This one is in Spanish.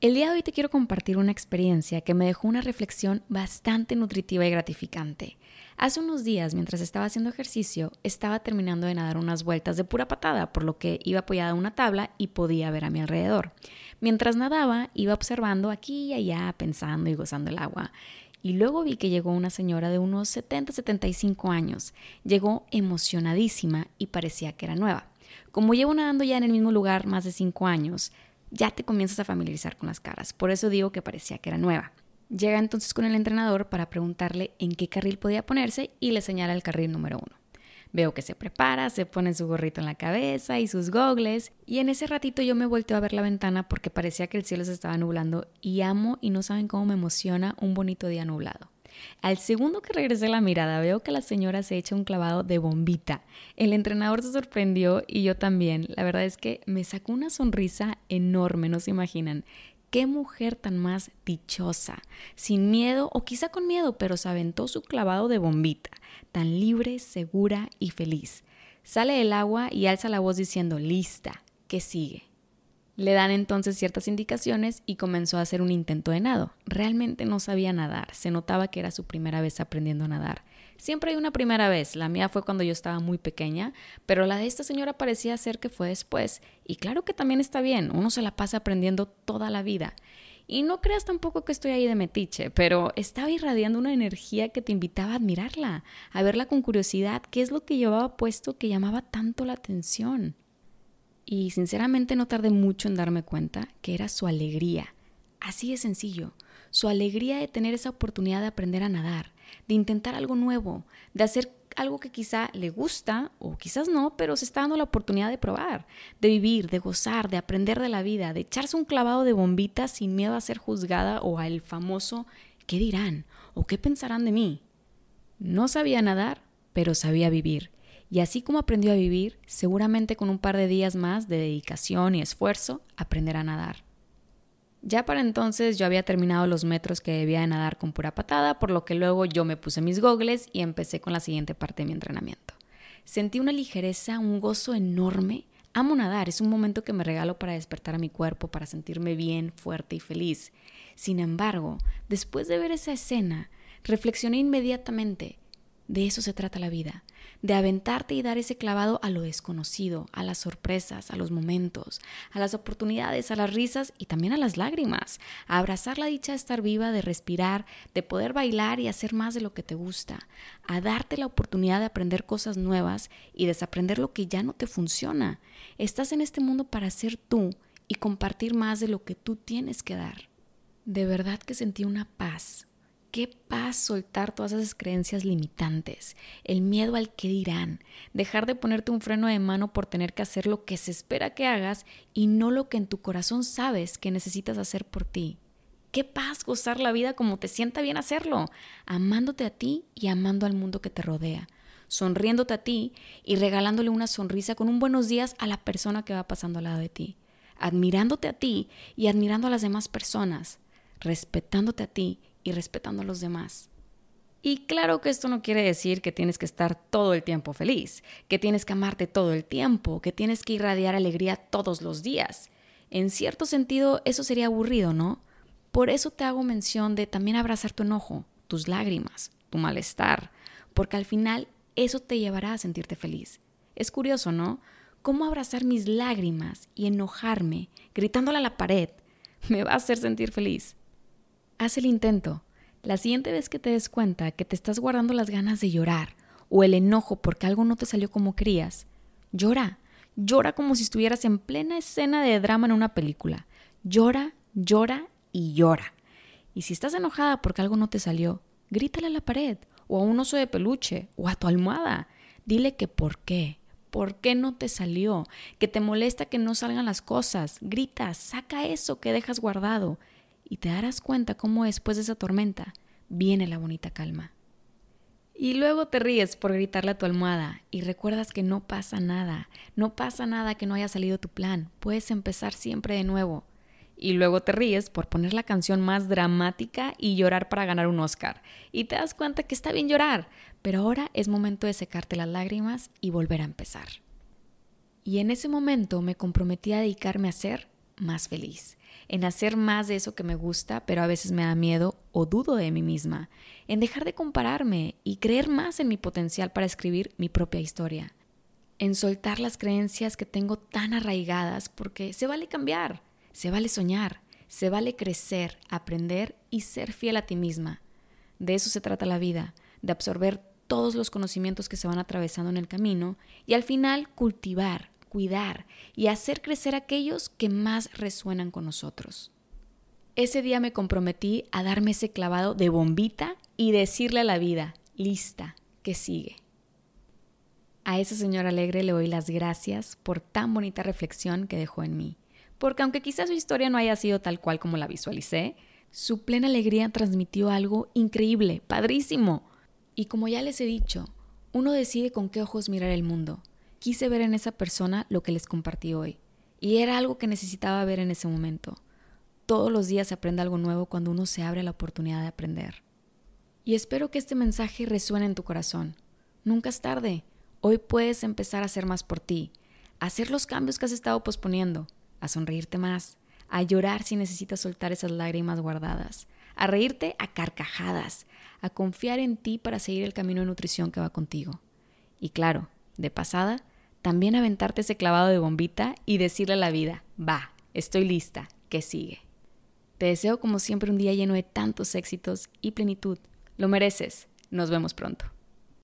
El día de hoy te quiero compartir una experiencia que me dejó una reflexión bastante nutritiva y gratificante. Hace unos días, mientras estaba haciendo ejercicio, estaba terminando de nadar unas vueltas de pura patada, por lo que iba apoyada a una tabla y podía ver a mi alrededor. Mientras nadaba, iba observando aquí y allá, pensando y gozando el agua. Y luego vi que llegó una señora de unos 70-75 años. Llegó emocionadísima y parecía que era nueva. Como llevo nadando ya en el mismo lugar más de 5 años, ya te comienzas a familiarizar con las caras. Por eso digo que parecía que era nueva. Llega entonces con el entrenador para preguntarle en qué carril podía ponerse y le señala el carril número uno. Veo que se prepara, se pone su gorrito en la cabeza y sus gogles, y en ese ratito yo me volteo a ver la ventana porque parecía que el cielo se estaba nublando y amo y no saben cómo me emociona un bonito día nublado. Al segundo que regresé la mirada, veo que la señora se echa un clavado de bombita. El entrenador se sorprendió y yo también. La verdad es que me sacó una sonrisa enorme, no se imaginan. Qué mujer tan más dichosa, sin miedo o quizá con miedo, pero se aventó su clavado de bombita, tan libre, segura y feliz. Sale del agua y alza la voz diciendo, lista, ¿qué sigue? Le dan entonces ciertas indicaciones y comenzó a hacer un intento de nado. Realmente no sabía nadar, se notaba que era su primera vez aprendiendo a nadar. Siempre hay una primera vez, la mía fue cuando yo estaba muy pequeña, pero la de esta señora parecía ser que fue después. Y claro que también está bien, uno se la pasa aprendiendo toda la vida. Y no creas tampoco que estoy ahí de metiche, pero estaba irradiando una energía que te invitaba a admirarla, a verla con curiosidad, qué es lo que llevaba puesto que llamaba tanto la atención. Y sinceramente no tardé mucho en darme cuenta que era su alegría. Así de sencillo, su alegría de tener esa oportunidad de aprender a nadar, de intentar algo nuevo, de hacer algo que quizá le gusta o quizás no, pero se está dando la oportunidad de probar, de vivir, de gozar, de aprender de la vida, de echarse un clavado de bombita sin miedo a ser juzgada o al famoso ¿qué dirán? o ¿qué pensarán de mí? No sabía nadar, pero sabía vivir y así como aprendió a vivir, seguramente con un par de días más de dedicación y esfuerzo, aprenderá a nadar. Ya para entonces yo había terminado los metros que debía de nadar con pura patada, por lo que luego yo me puse mis gogles y empecé con la siguiente parte de mi entrenamiento. Sentí una ligereza, un gozo enorme. Amo nadar, es un momento que me regalo para despertar a mi cuerpo, para sentirme bien, fuerte y feliz. Sin embargo, después de ver esa escena, reflexioné inmediatamente de eso se trata la vida, de aventarte y dar ese clavado a lo desconocido, a las sorpresas, a los momentos, a las oportunidades, a las risas y también a las lágrimas, a abrazar la dicha de estar viva, de respirar, de poder bailar y hacer más de lo que te gusta, a darte la oportunidad de aprender cosas nuevas y desaprender lo que ya no te funciona. Estás en este mundo para ser tú y compartir más de lo que tú tienes que dar. De verdad que sentí una paz, Qué paz soltar todas esas creencias limitantes, el miedo al que dirán, dejar de ponerte un freno de mano por tener que hacer lo que se espera que hagas y no lo que en tu corazón sabes que necesitas hacer por ti. Qué paz gozar la vida como te sienta bien hacerlo, amándote a ti y amando al mundo que te rodea, sonriéndote a ti y regalándole una sonrisa con un buenos días a la persona que va pasando al lado de ti, admirándote a ti y admirando a las demás personas, respetándote a ti y respetando a los demás. Y claro que esto no quiere decir que tienes que estar todo el tiempo feliz, que tienes que amarte todo el tiempo, que tienes que irradiar alegría todos los días. En cierto sentido, eso sería aburrido, ¿no? Por eso te hago mención de también abrazar tu enojo, tus lágrimas, tu malestar, porque al final eso te llevará a sentirte feliz. Es curioso, ¿no? ¿Cómo abrazar mis lágrimas y enojarme, gritándole a la pared, me va a hacer sentir feliz? Haz el intento. La siguiente vez que te des cuenta que te estás guardando las ganas de llorar o el enojo porque algo no te salió como querías, llora. Llora como si estuvieras en plena escena de drama en una película. Llora, llora y llora. Y si estás enojada porque algo no te salió, grítale a la pared o a un oso de peluche o a tu almohada. Dile que por qué, ¿Por qué no te salió? Que te molesta que no salgan las cosas. Grita, saca eso que dejas guardado y te darás cuenta cómo después de esa tormenta viene la bonita calma. Y luego te ríes por gritarle a tu almohada y recuerdas que no pasa nada, no pasa nada que no haya salido tu plan, puedes empezar siempre de nuevo. Y luego te ríes por poner la canción más dramática y llorar para ganar un Oscar. Y te das cuenta que está bien llorar, pero ahora es momento de secarte las lágrimas y volver a empezar. Y en ese momento me comprometí a dedicarme a ser más feliz, en hacer más de eso que me gusta, pero a veces me da miedo o dudo de mí misma, en dejar de compararme y creer más en mi potencial para escribir mi propia historia, en soltar las creencias que tengo tan arraigadas porque se vale cambiar, se vale soñar, se vale crecer, aprender y ser fiel a ti misma. De eso se trata la vida, de absorber todos los conocimientos que se van atravesando en el camino y al final cultivar, cuidar y hacer crecer aquellos que más resuenan con nosotros. Ese día me comprometí a darme ese clavado de bombita y decirle a la vida, lista, que sigue. A esa señora alegre le doy las gracias por tan bonita reflexión que dejó en mí, porque aunque quizás su historia no haya sido tal cual como la visualicé, su plena alegría transmitió algo increíble, padrísimo. Y como ya les he dicho, uno decide con qué ojos mirar el mundo, quise ver en esa persona lo que les compartí hoy. Y era algo que necesitaba ver en ese momento. Todos los días se aprende algo nuevo cuando uno se abre la oportunidad de aprender. Y espero que este mensaje resuene en tu corazón. Nunca es tarde. Hoy puedes empezar a hacer más por ti, a hacer los cambios que has estado posponiendo, a sonreírte más, a llorar si necesitas soltar esas lágrimas guardadas, a reírte a carcajadas, a confiar en ti para seguir el camino de nutrición que va contigo. Y claro, de pasada, también aventarte ese clavado de bombita y decirle a la vida, va, estoy lista, que sigue. Te deseo como siempre un día lleno de tantos éxitos y plenitud. Lo mereces. Nos vemos pronto.